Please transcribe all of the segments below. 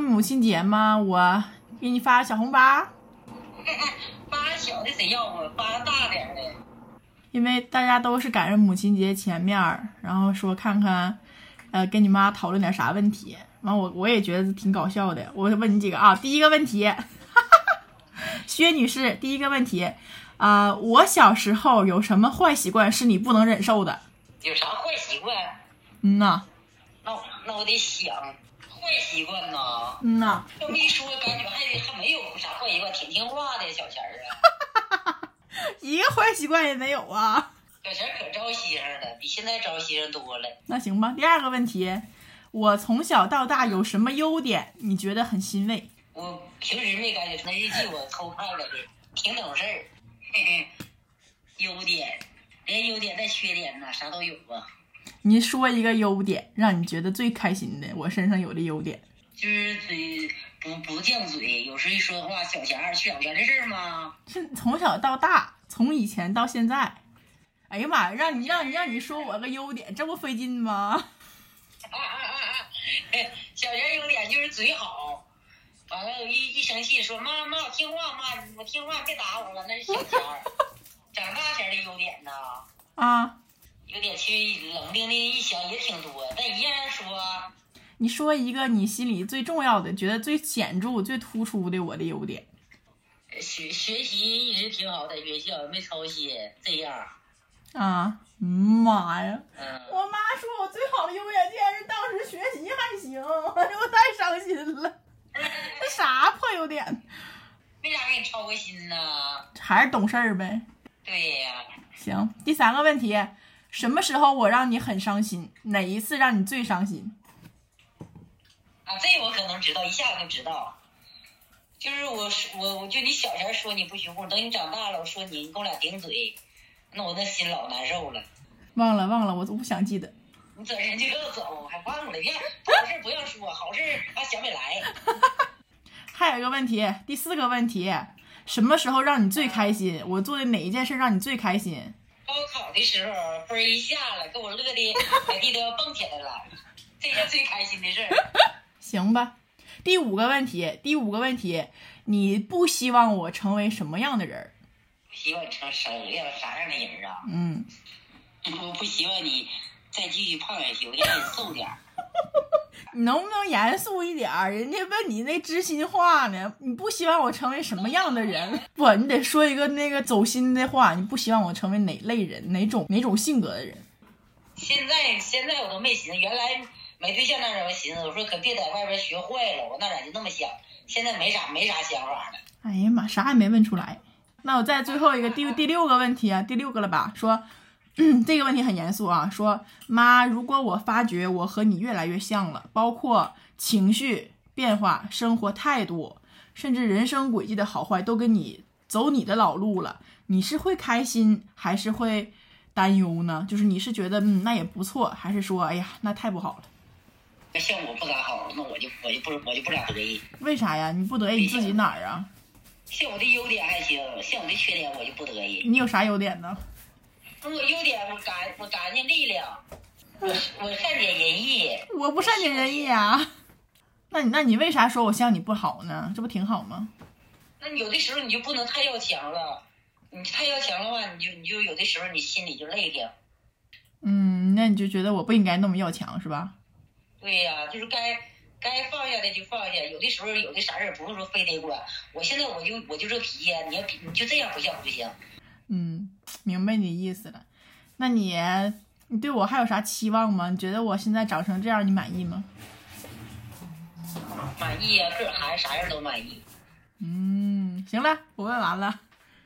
母亲节吗，我给你发个小红包，发小的谁要啊？发大点儿的。因为大家都是赶上母亲节前面儿，然后说看看，呃，跟你妈讨论点啥问题。完，我我也觉得挺搞笑的。我问你几个啊，第一个问题，薛女士，第一个问题，啊、我小时候有什么坏习惯是你不能忍受的？有啥坏习惯？嗯呐，那那我得想，坏习惯呐。嗯呐，这么一说，感觉还还没有啥坏习惯，挺听话的小钱儿啊。一个坏习惯也没有啊。小钱儿可招稀罕了，比现在招稀罕多了。那行吧，第二个问题，我从小到大有什么优点你觉得很欣慰？我平时没感觉，那日记我偷看了的，挺懂事儿。嘿嘿，优点，连优点带缺点呢，啥都有啊。你说一个优点，让你觉得最开心的，我身上有的优点。就是嘴不不犟嘴，有时一说话小钱儿去小钱的事儿吗？是从小到大，从以前到现在。哎呀妈呀，让你让你让你说我个优点，这不费劲吗？啊啊啊啊小钱优点就是嘴好，完了一一生气说妈妈我听话妈我听话别打我了，那是小钱儿。长大前的优点呢，啊，优点其实冷冰冰一想也挺多，但一样说。你说一个你心里最重要的、觉得最显著、最突出的我的优点。学学习一直挺好，在学校没操心，这样。啊，嗯妈呀！嗯，我妈说我最好的优点竟然是当时学习还行，哎呦，我太伤心了。这啥破优点？为啥给你操过心呢？还是懂事儿呗。对呀、行，第三个问题，什么时候我让你很伤心？哪一次让你最伤心？啊，这我可能知道，一下就知道。就是我我我就你小前说你不学物，等你长大了，我说你你跟我俩顶嘴，那我那心老难受了。忘了忘了，我都不想记得。你转身就要走，还忘了，别不好事不要说，好事还想不起来。还有一个问题，第四个问题，什么时候让你最开心？我做的哪一件事让你最开心？的时候分一下了，给我乐的在地都要蹦起来了，这是最开心的事儿。行吧。第五个问题，第五个问题，你不希望我成为什么样的人不？希望你成什么样啥样的人啊？嗯，我不希望你再继续胖下去，我让你瘦点儿。你能不能严肃一点儿？人家问你那知心话呢，你不希望我成为什么样的人？不，你得说一个那个走心的话。你不希望我成为哪类人，哪种哪种性格的人？现在现在我都没寻思，原来没对象那阵我寻思，我说可别在外边学坏了，我那咋就那么想？现在没啥没啥想法了。哎呀妈，啥也没问出来。那我再最后一个第第六个问题啊，第六个了吧？说，嗯，这个问题很严肃啊。说妈，如果我发觉我和你越来越像了，包括情绪变化、生活态度，甚至人生轨迹的好坏，都跟你走你的老路了，你是会开心还是会担忧呢？就是你是觉得嗯那也不错，还是说哎呀那太不好了？那像我不咋好，那我就我就不我就不咋得意。为啥呀？你不得意你自己哪儿啊？像我的优点还行，像我的缺点我就不得意。你有啥优点呢？我优点我干我干净利落，我我善解人意。我不善解人意啊。那你那你为啥说我像你不好呢？这不挺好吗？那有的时候你就不能太要强了，你太要强的话，你就你就有的时候你心里就累的。嗯，那你就觉得我不应该那么要强是吧？对呀、就是该该放下的就放下，有的时候有的啥事儿不是说非得管。我现在我就我就这脾气，你要你就这样不像不行。嗯，明白你的意思了。那你你对我还有啥期望吗？你觉得我现在长成这样，你满意吗？满意呀、个儿孩子啥样都满意。嗯，行了，我问完了。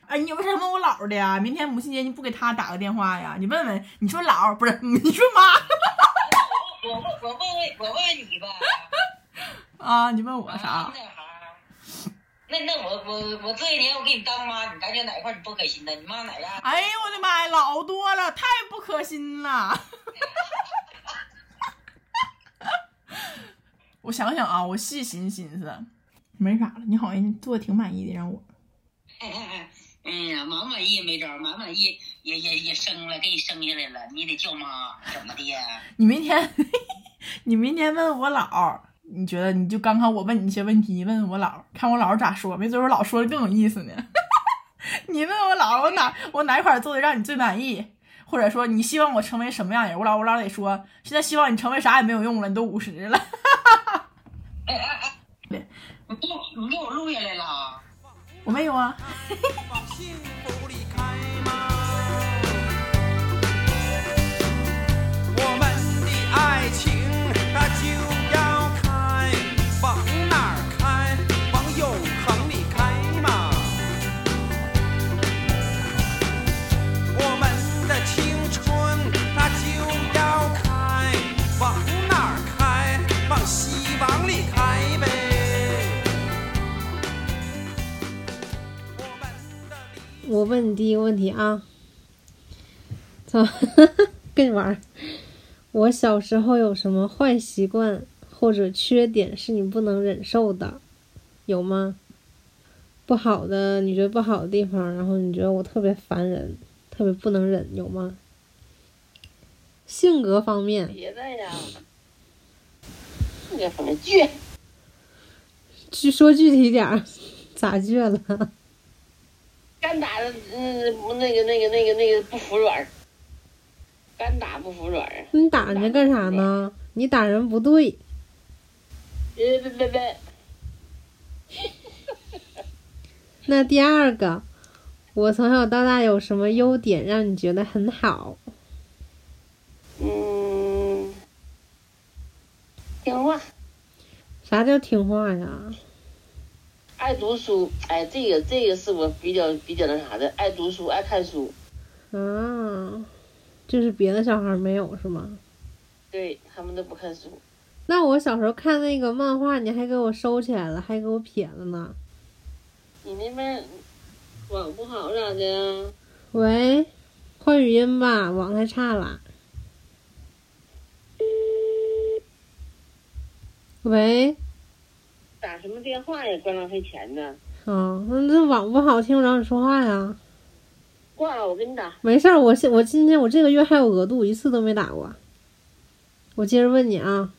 哎，你为啥问我姥儿的呀？明天母亲节你不给他打个电话呀？你问问，你说姥儿不是，你说妈我问我问问我问问你吧，啊？你问我啥啊？那，那那我我我这一年我给你当妈，你感觉哪块你不可心的？你妈哪样？哎呦我的妈呀，老多了，太不可心了。我想想啊，我细心心思，没啥了。你好像做的挺满意的，让我。哎呀，满满意没招儿，满满意也也也生了，给你生下来了，你得叫妈怎么的呀？你明天，你明天问我姥儿，你觉得你就刚刚我问你一些问题，你问我姥，看我姥咋说，没准我姥说的更有意思呢。你问我姥，我哪我哪块做的让你最满意？或者说你希望我成为什么样人？我姥我姥得说，现在希望你成为啥也没有用了，你都五十了。哎哎哎，你给我你给我录下来了。我没有啊。啊，操，跟你玩儿。我小时候有什么坏习惯或者缺点是你不能忍受的，有吗？不好的，你觉得不好的地方，然后你觉得我特别烦人，特别不能忍，有吗？性格方面，别的呀，那个什么倔，具说具体点儿，咋倔了？干打的，嗯，那个那个那个那个不服软儿，干打不服软儿。你打人家干啥呢？你打人不对，别别别别，那第二个，我从小到大有什么优点让你觉得很好？嗯，听话，啥叫听话呀？爱读书。哎，这个这个是我比较比较那啥的，爱读书，爱看书。啊，就是别的小孩没有是吗？对他们都不看书，那我小时候看那个漫画，你还给我收起来了，还给我撇了呢。你那边网不好咋的？喂，换语音吧，网太差了。喂，打什么电话呀？怪浪费钱呢。啊，那这网不好，听不着你说话呀。挂了，我给你打。没事儿，我现我今天我这个月还有额度，一次都没打过。我接着问你啊，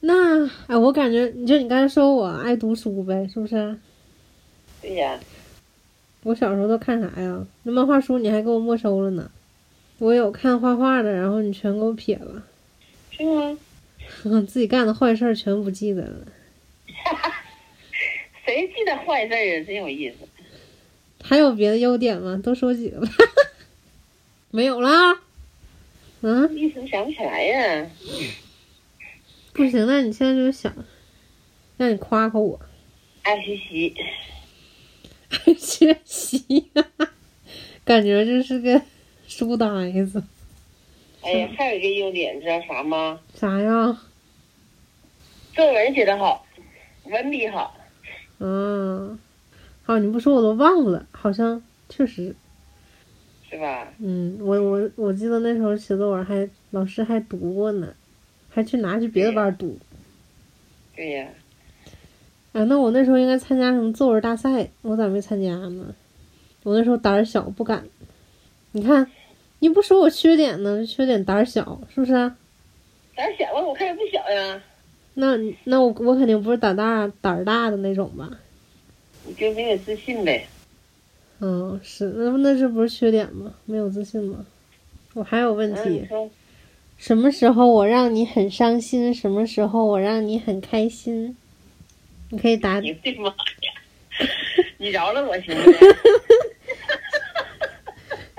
那哎，我感觉你就你刚才说我爱读书呗，是不是？对呀，我小时候都看啥呀？那漫画书你还给我没收了呢。我有看画画的，然后你全给我撇了，是吗？自己干的坏事儿全不记得了。谁记得坏事儿啊？真有意思。还有别的优点吗？多说几个吧。没有啦。嗯，一时想不起来呀。不行，那你现在就想，让你夸夸我，爱学习，爱学习呀、感觉就是个书呆子。哎呀，还有一个优点，知道啥吗？啥呀？作文写得好，文笔好。嗯，好，你不说我都忘了，好像确实，是吧？嗯，我我我记得那时候写作文还老师还读过呢，还去拿去别的班读。对呀，啊，那我那时候应该参加什么作文大赛，我咋没参加呢？我那时候胆儿小，不敢。你看，你不说我缺点呢，缺点胆儿小，是不是？胆小啊，我看也不小呀。那那我我肯定不是胆大胆儿大的那种吧？你就没有自信呗？嗯，是，那那这不是缺点吗？没有自信吗？我还有问嗯，题什么时候我让你很伤心，什么时候我让你很开心？你可以答，你的妈呀！你饶了我行不行？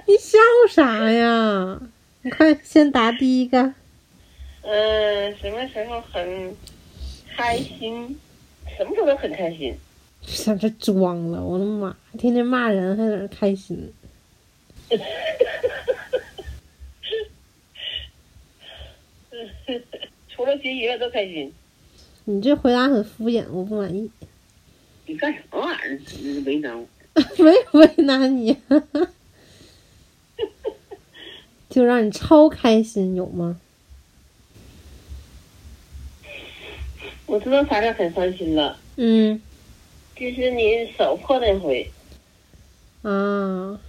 你笑啥呀？你快先答第一个。嗯，什么时候很开心？什么时候都很开心。在这装了，我的妈！天天骂人还在那开心。除了学习以外都开心。你这回答很敷衍，我不满意。你干什么玩意儿？你为难我？没为难你，就让你超开心，有吗？我知道咱俩很伤心了，嗯就是你手破那回。啊，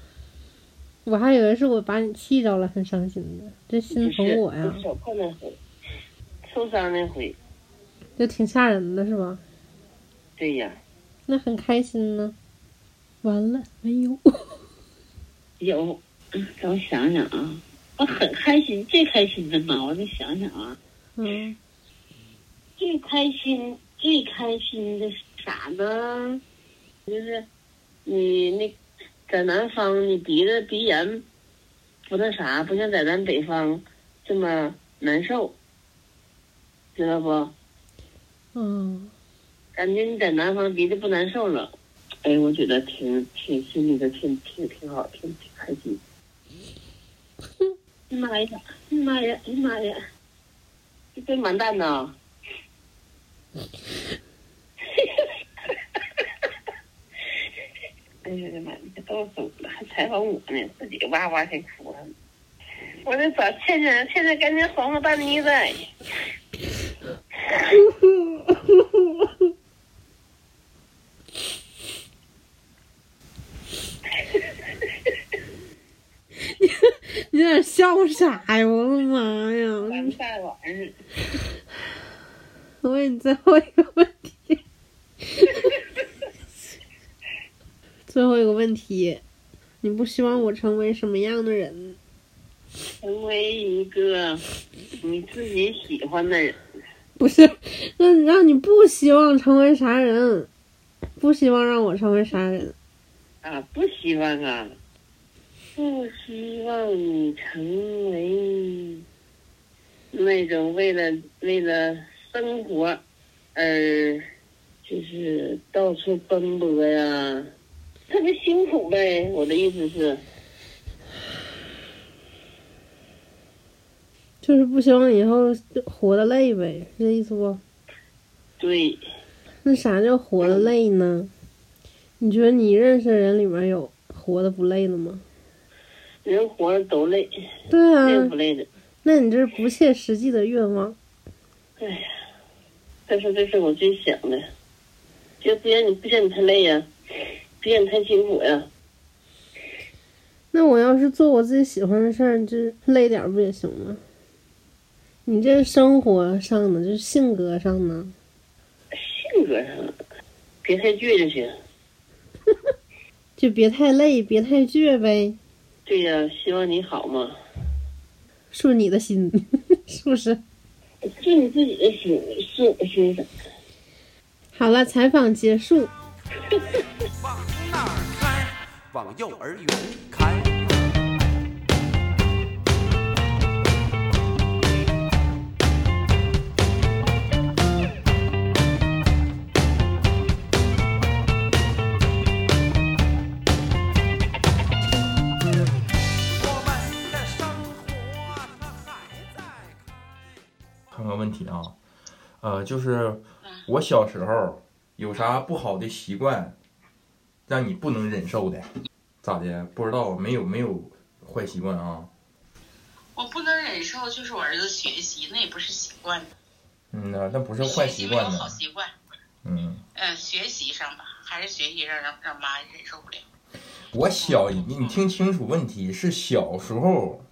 我还以为是我把你气着了，很伤心呢。这心疼我呀你。手破那回，受伤那回。就挺吓人的是吧？对呀，那很开心呢。完了，没有。有，嗯让我想想啊，我很开心，最开心的嘛，我得想想啊，嗯，最开心最开心的是啥呢？就是你那在南方，你鼻子鼻炎不那啥，不像在咱北方这么难受，知道不？嗯，感觉你在南方鼻子不难受了，哎，我觉得挺挺心里头挺挺挺好，挺挺开心。妈 呀！妈呀！妈呀！这真完蛋呐！哎呀我的妈！你都走了，还采访我呢，自己哇哇还哭了。我得找倩倩，倩倩赶紧还我大妮子。你在那笑啥呀？我的妈呀！完蛋玩意儿。我问你最后一个问题，最后一个问题，你不希望我成为什么样的人？成为一个你自己喜欢的人，不是，那让你不希望成为啥人？不希望让我成为啥人？啊，不希望啊，不希望你成为那种为了为了生活呃就是到处奔波呀，特别辛苦呗。我的意思是，就是不希望以后活得累呗，是这意思不？对，那啥叫活得累呢？你觉得你认识的人里面有活得不累的吗？人活着都累，对啊累不，累的。那你这是不切实际的愿望。哎呀，但是这是我最想的，就不让你不让你太累呀，不让你太辛苦呀。那我要是做我自己喜欢的事儿，就累点儿不也行吗？你这是生活上的，就是性格上的。性格上，别太倔就行。就别太累，别太倔呗，对呀、希望你好嘛，顺你的心，是不是？顺你自己的心，是我心的。好了，采访结束。往哪儿开？往幼儿园开。呃，就是我小时候有啥不好的习惯，让你不能忍受的，咋的？不知道，没有没有坏习惯啊。我不能忍受，就是我儿子学习，那也不是习惯。嗯呐，那不是坏学习惯呢好。习惯。嗯，嗯，学习上吧，还是学习让让让妈忍受不了。我小你你听清楚问题是小时候，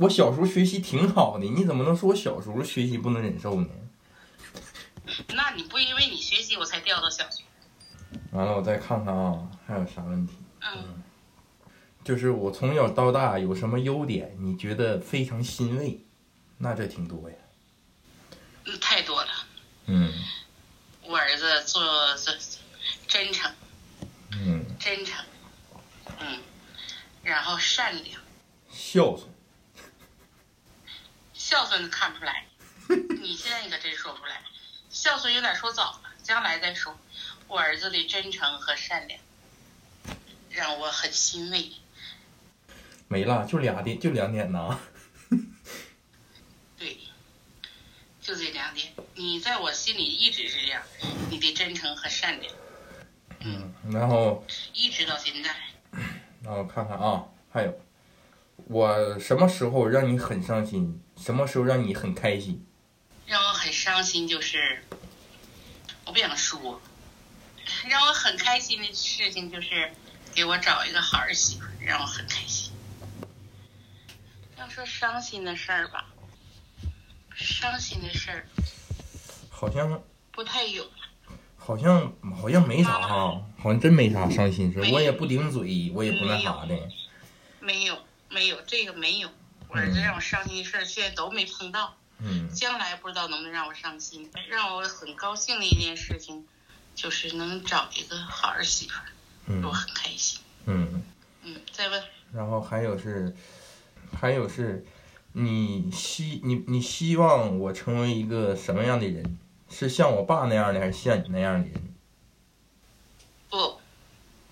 我小时候学习挺好的，你怎么能说我小时候学习不能忍受呢？那你不因为你学习我才调到小学？完了，我再看看啊，还有啥问题？嗯，就是我从小到大有什么优点，你觉得非常欣慰？那这挺多呀。嗯太多了。嗯我儿子做做真诚，嗯，真诚，嗯，然后善良，孝顺。孝顺看不出来。你现在你可真说不出来，孝顺有点说早了，将来再说。我儿子的真诚和善良，让我很欣慰。没了，就俩点，就两点呐。对，就这两点，你在我心里一直是这样，你的真诚和善良，嗯，然后一直到现在。那我看看啊，还有我什么时候让你很伤心，什么时候让你很开心？伤心就是，我不想说，让我很开心的事情就是给我找一个好儿媳妇，让我很开心。要说伤心的事儿吧，伤心的事儿，好像不太有。好像好像没啥哈，好像真没啥伤心事。我也不顶嘴，我也不那啥的。没有，没有，这个没有。我儿子让我伤心的事儿，现在都没碰到。嗯将来不知道能不能让我伤心。让我很高兴的一件事情，就是能找一个好儿媳妇，嗯我很开心。嗯，嗯，再问，然后还有是，还有是，你希你你希望我成为一个什么样的人？是像我爸那样的，还是像你那样的人？不，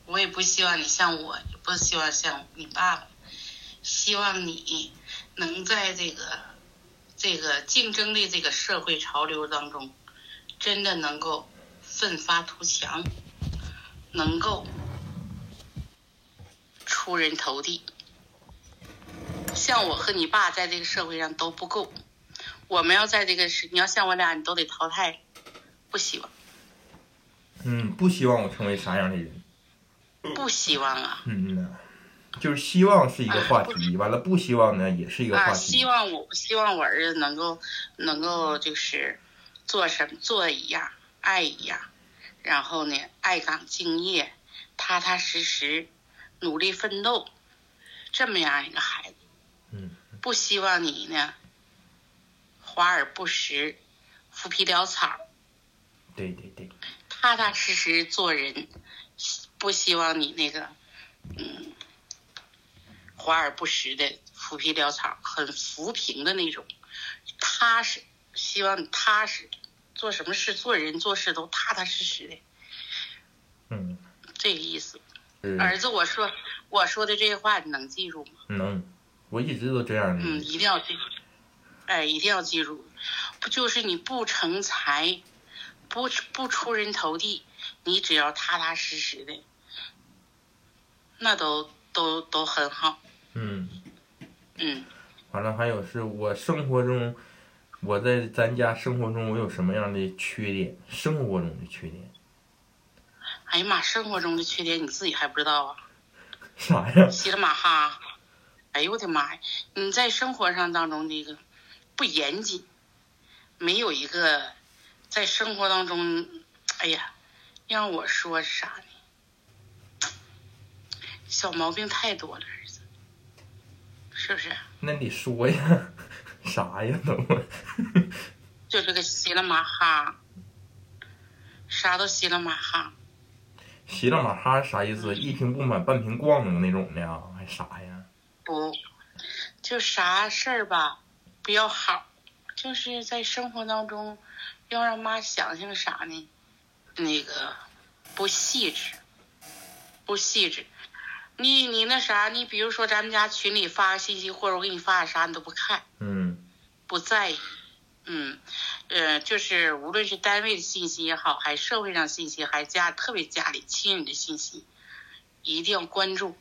我也不希望你像我，也不希望像你爸爸，希望你能在这个这个竞争的这个社会潮流当中，真的能够奋发图强，能够出人头地。像我和你爸在这个社会上都不够，我们要在这个是，你要像我俩，你都得淘汰，不希望，嗯，不希望我成为啥样的人。不希望啊。嗯呐，就是希望是一个话题，完了不希望呢也是一个话啊，题。希望我希望我儿子能够能够就是做什么做一样爱一样，然后呢爱岗敬业，踏踏实实，努力奋斗，这么样一个孩子。嗯，不希望你呢华而不实，浮皮潦草，对对对，踏踏实实做人，不希望你那个嗯华而不实的浮皮潦草，很浮萍的那种，踏实，希望你踏实，做什么事做人做事都踏踏实实的，嗯，这个意思。是儿子，我说我说的这些话你能记住吗？能，我一直都这样的。嗯，一定要记住，哎，一定要记住，不就是你不成才，不不出人头地，你只要踏踏实实的，那都都都很好。嗯，嗯，完了还有是我生活中，我在咱家生活中我有什么样的缺点？生活中的缺点哎呀妈，生活中的缺点你自己还不知道啊？啥呀？稀里马哈，哎呦我的妈呀！你在生活上当中这个不严谨，没有一个在生活当中，哎呀，让我说啥呢？小毛病太多了，是不是？那你说呀，啥呀都？就是个稀了马哈，啥都稀了马哈。稀了马哈啥意思？一瓶不满半瓶逛的那种的呀？还啥呀？不，就啥事儿吧，不要好，就是在生活当中，要让妈想想啥呢？那个不细致，不细致。你你那啥，你比如说咱们家群里发个信息，或者我给你发个啥，你都不看，嗯不在意。嗯，呃，就是无论是单位的信息也好，还是社会上信息，还是家特别家里亲人的信息，一定要关注，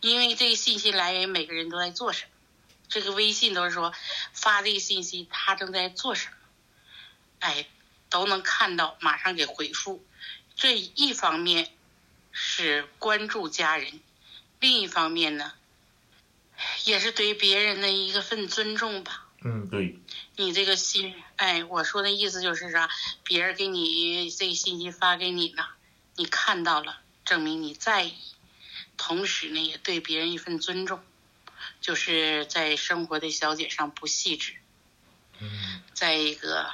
因为这个信息来源每个人都在做什么。这个微信都是说发这个信息，他正在做什么，哎，都能看到，马上给回复。这一方面是关注家人，另一方面呢，也是对别人的一个份尊重吧。嗯，对，你这个信，哎，我说的意思就是啥？别人给你这个信息发给你了，你看到了，证明你在意，同时呢，也对别人一份尊重，就是在生活的小节上不细致。嗯再一个，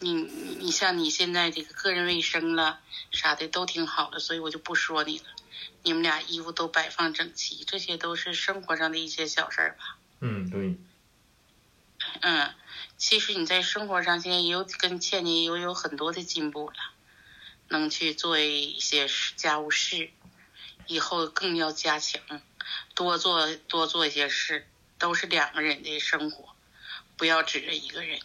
你你你像你现在这个个人卫生了啥的都挺好的，所以我就不说你了。你们俩衣服都摆放整齐，这些都是生活上的一些小事儿吧。嗯对，嗯，其实你在生活上现在也有跟倩倩也有有很多的进步了，能去做一些家务事，以后更要加强，多做多做一些事，都是两个人的生活，不要指着一个人，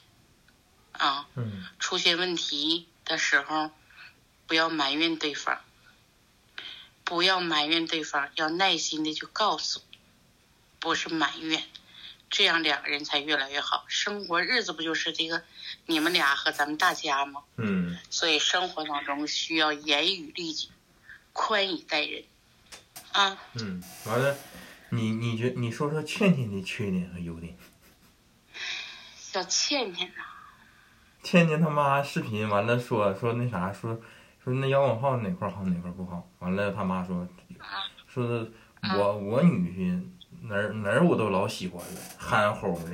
啊，嗯出现问题的时候，不要埋怨对方，不要埋怨对方，要耐心的去告诉，不是埋怨，这样两个人才越来越好。生活日子不就是这个你们俩和咱们大家吗？嗯所以生活当中需要严于律己，宽以待人，啊，嗯，完了，你你觉你说说倩倩的缺点和优点？小倩倩呐、倩倩他妈视频完了说说那啥说说那摇滚号哪块好哪块不好，完了他妈说说的我我女婿哪儿哪儿我都老喜欢了，憨厚的，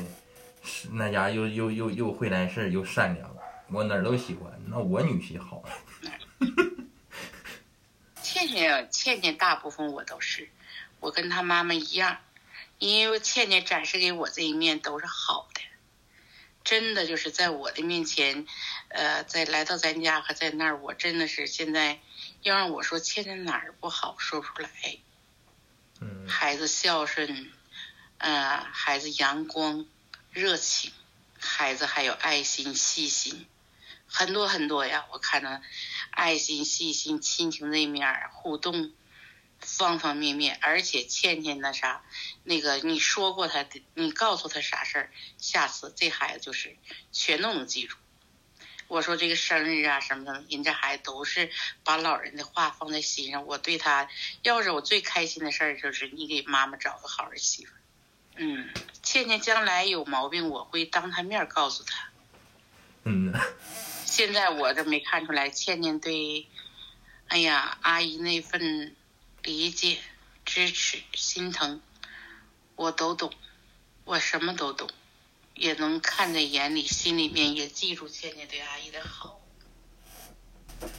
是那家又又又又会来事儿又善良，我哪儿都喜欢，那我女婿好。倩倩倩倩大部分我都是，我跟她妈妈一样，因为倩倩展示给我这一面都是好的，真的就是在我的面前，呃，在来到咱家和在那儿，我真的是现在要让我说欠在哪儿不好说不出来。嗯孩子孝顺，呃，孩子阳光、热情，孩子还有爱心、细心，很多很多呀。我看到爱心、细心、亲情那面儿互动，方方面面，而且倩倩那啥，那个你说过他的，你告诉他啥事儿，下次这孩子就是全都能记住。我说这个生日啊什么的，人这孩子都是把老人的话放在心上。我对他，要是我最开心的事儿就是你给妈妈找个好儿媳妇。嗯，倩倩将来有毛病，我会当她面告诉她。嗯，现在我这没看出来，倩倩对，哎呀，阿姨那份理解、支持、心疼，我都懂，我什么都懂，也能看在眼里，心里面也记住倩倩对阿姨的好。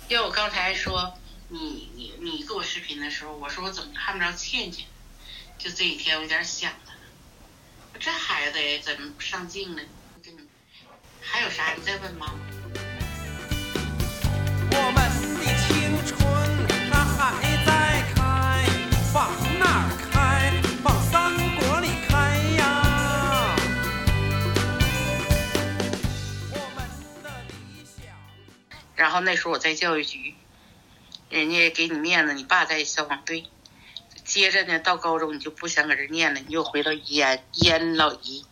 要我刚才说你你你给我视频的时候，我说我怎么看不着倩倩？就这几天我有点想她，这孩子怎么不上镜呢？还有啥？你再问妈妈。那时候我在教育局，人家给你面子，你爸在消防队。接着呢，到高中你就不想搁这念了，你又回到宜安宜安老姨，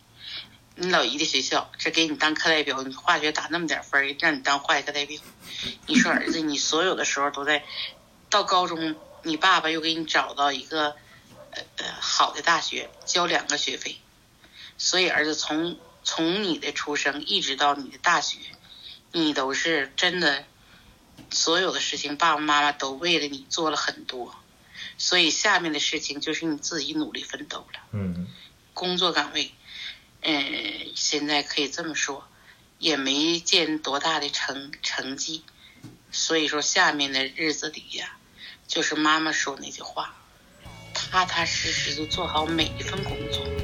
你老姨的学校，这给你当课代表，你化学打那么点分，让你当化学课代表。你说儿子，你所有的时候都在，到高中，你爸爸又给你找到一个呃呃好的大学，交两个学费，所以儿子从从你的出生一直到你的大学，你都是真的，所有的事情爸爸妈妈都为了你做了很多，所以下面的事情就是你自己努力奋斗了。嗯工作岗位，嗯，现在可以这么说，也没见多大的成成绩，所以说下面的日子里呀，就是妈妈说那句话，踏踏实实的做好每一份工作。